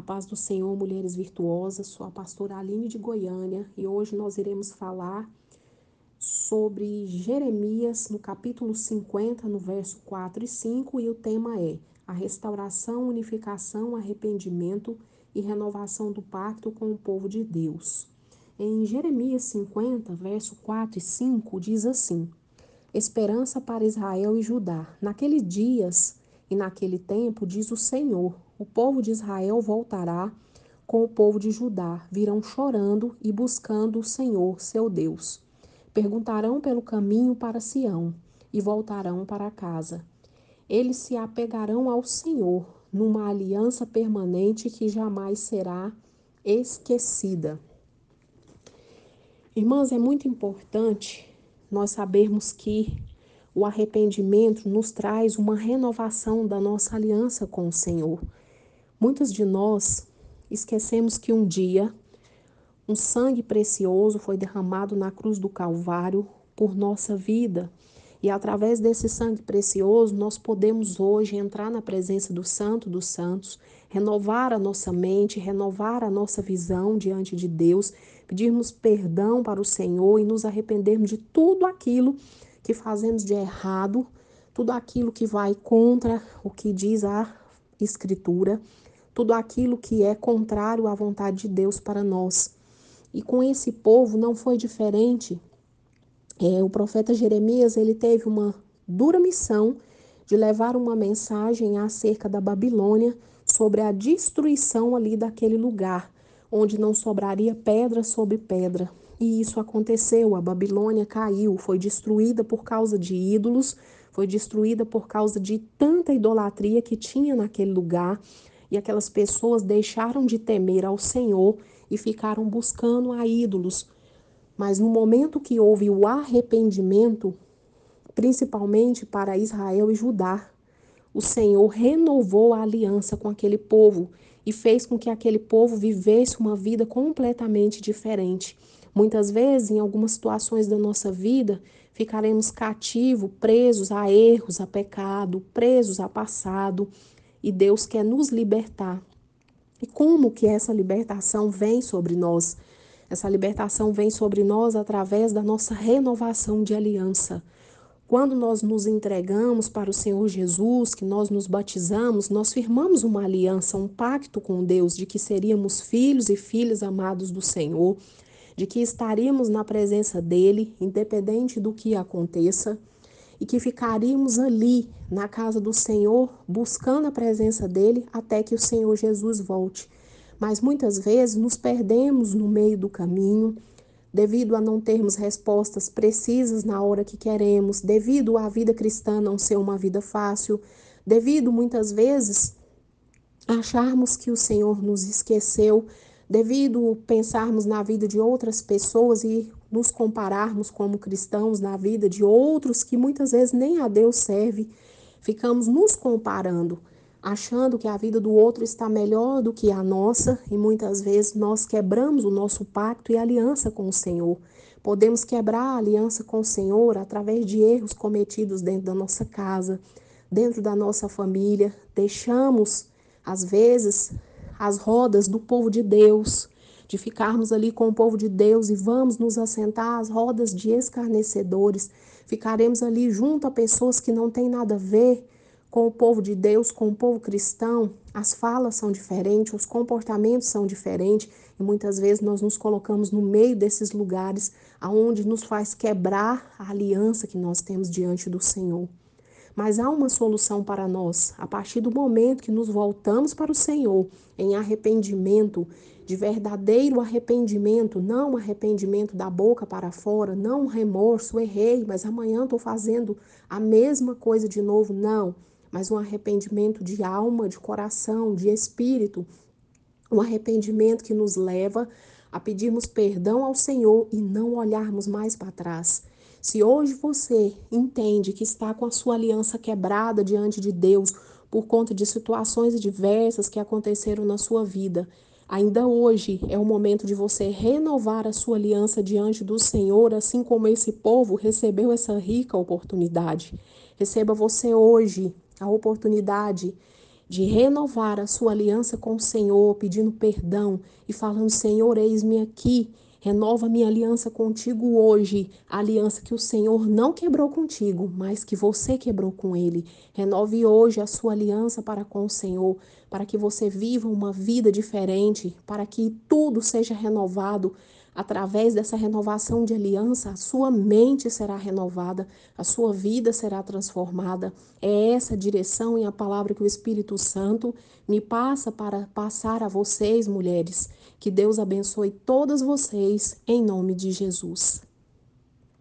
A paz do Senhor, mulheres virtuosas. Sou a pastora Aline de Goiânia e hoje nós iremos falar sobre Jeremias no capítulo 50, no verso 4 e 5, e o tema é a restauração, unificação, arrependimento e renovação do pacto com o povo de Deus. Em Jeremias 50, verso 4 e 5, diz assim: Esperança para Israel e Judá. Naqueles dias e naquele tempo, diz o Senhor, o povo de Israel voltará com o povo de Judá, virão chorando e buscando o Senhor, seu Deus. Perguntarão pelo caminho para Sião e voltarão para casa. Eles se apegarão ao Senhor numa aliança permanente que jamais será esquecida. Irmãs, é muito importante nós sabermos que o arrependimento nos traz uma renovação da nossa aliança com o Senhor. Muitos de nós esquecemos que um dia um sangue precioso foi derramado na cruz do Calvário por nossa vida. E através desse sangue precioso, nós podemos hoje entrar na presença do Santo dos Santos, renovar a nossa mente, renovar a nossa visão diante de Deus, pedirmos perdão para o Senhor e nos arrependermos de tudo aquilo que fazemos de errado, tudo aquilo que vai contra o que diz a Escritura, tudo aquilo que é contrário à vontade de Deus para nós. E com esse povo não foi diferente. É, o profeta Jeremias ele teve uma dura missão de levar uma mensagem acerca da Babilônia sobre a destruição ali daquele lugar, onde não sobraria pedra sobre pedra, e isso aconteceu, a Babilônia caiu, foi destruída por causa de ídolos, foi destruída por causa de tanta idolatria que tinha naquele lugar, e aquelas pessoas deixaram de temer ao Senhor e ficaram buscando a ídolos. Mas no momento que houve o arrependimento, principalmente para Israel e Judá, o Senhor renovou a aliança com aquele povo e fez com que aquele povo vivesse uma vida completamente diferente. Muitas vezes, em algumas situações da nossa vida, ficaremos cativos, presos a erros, a pecado, presos a passado, e Deus quer nos libertar. E como que essa libertação vem sobre nós? Essa libertação vem sobre nós através da nossa renovação de aliança. Quando nós nos entregamos para o Senhor Jesus, que nós nos batizamos, nós firmamos uma aliança, um pacto com Deus de que seríamos filhos e filhas amados do Senhor, de que estaríamos na presença dele, independente do que aconteça, e que ficaríamos ali na casa do Senhor, buscando a presença dele até que o Senhor Jesus volte. Mas muitas vezes nos perdemos no meio do caminho devido a não termos respostas precisas na hora que queremos, devido à vida cristã não ser uma vida fácil, devido muitas vezes acharmos que o Senhor nos esqueceu, devido pensarmos na vida de outras pessoas e nos compararmos como cristãos na vida de outros que muitas vezes nem a Deus serve, ficamos nos comparando achando que a vida do outro está melhor do que a nossa, e muitas vezes nós quebramos o nosso pacto e aliança com o Senhor. Podemos quebrar a aliança com o Senhor através de erros cometidos dentro da nossa casa, dentro da nossa família. Deixamos, às vezes, as rodas do povo de Deus, de ficarmos ali com o povo de Deus e vamos nos assentar às rodas de escarnecedores. Ficaremos ali junto a pessoas que não têm nada a ver com o povo de Deus, com o povo cristão, as falas são diferentes, os comportamentos são diferentes e muitas vezes nós nos colocamos no meio desses lugares aonde nos faz quebrar a aliança que nós temos diante do Senhor. Mas há uma solução para nós. A partir do momento que nos voltamos para o Senhor em arrependimento, de verdadeiro arrependimento, não arrependimento da boca para fora, não remorso, errei, mas amanhã estou fazendo a mesma coisa de novo. Não mas um arrependimento de alma, de coração, de espírito, um arrependimento que nos leva a pedirmos perdão ao Senhor e não olharmos mais para trás. Se hoje você entende que está com a sua aliança quebrada diante de Deus por conta de situações diversas que aconteceram na sua vida, ainda hoje é o momento de você renovar a sua aliança diante do Senhor, assim como esse povo recebeu essa rica oportunidade. Receba você hoje a oportunidade de renovar a sua aliança com o Senhor, pedindo perdão e falando: Senhor, eis-me aqui, renova minha aliança contigo hoje, a aliança que o Senhor não quebrou contigo, mas que você quebrou com ele. Renove hoje a sua aliança para com o Senhor, para que você viva uma vida diferente, para que tudo seja renovado Através dessa renovação de aliança, a sua mente será renovada, a sua vida será transformada. É essa direção e a palavra que o Espírito Santo me passa para passar a vocês, mulheres. Que Deus abençoe todas vocês, em nome de Jesus.